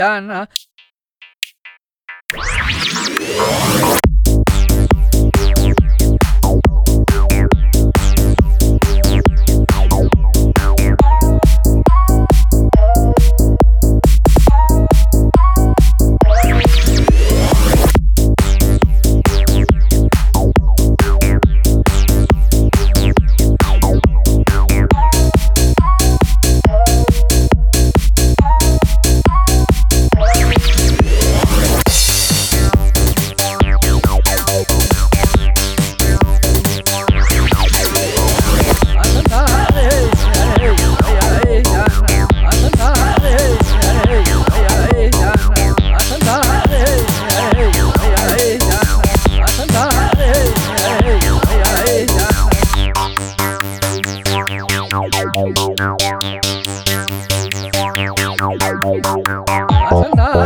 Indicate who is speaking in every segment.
Speaker 1: Done.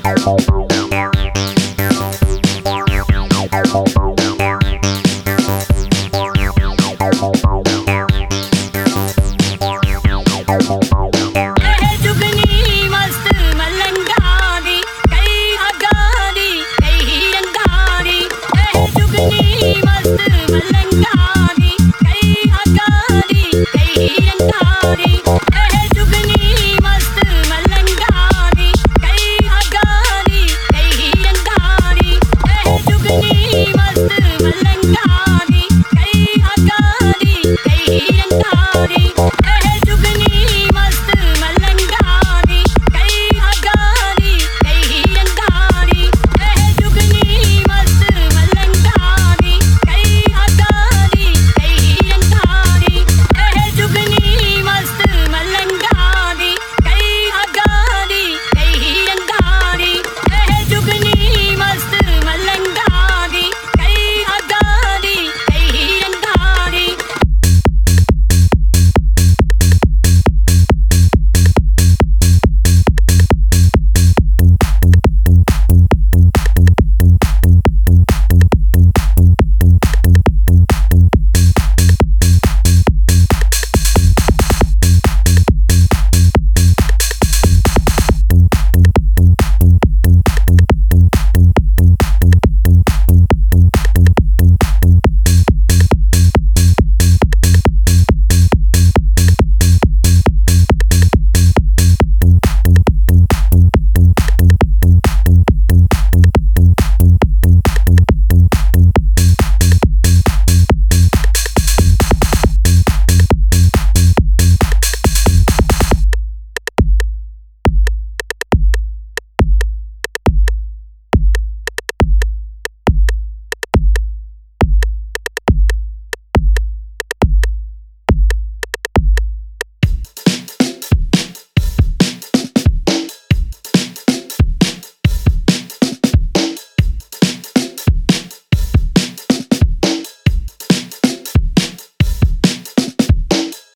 Speaker 2: Bye.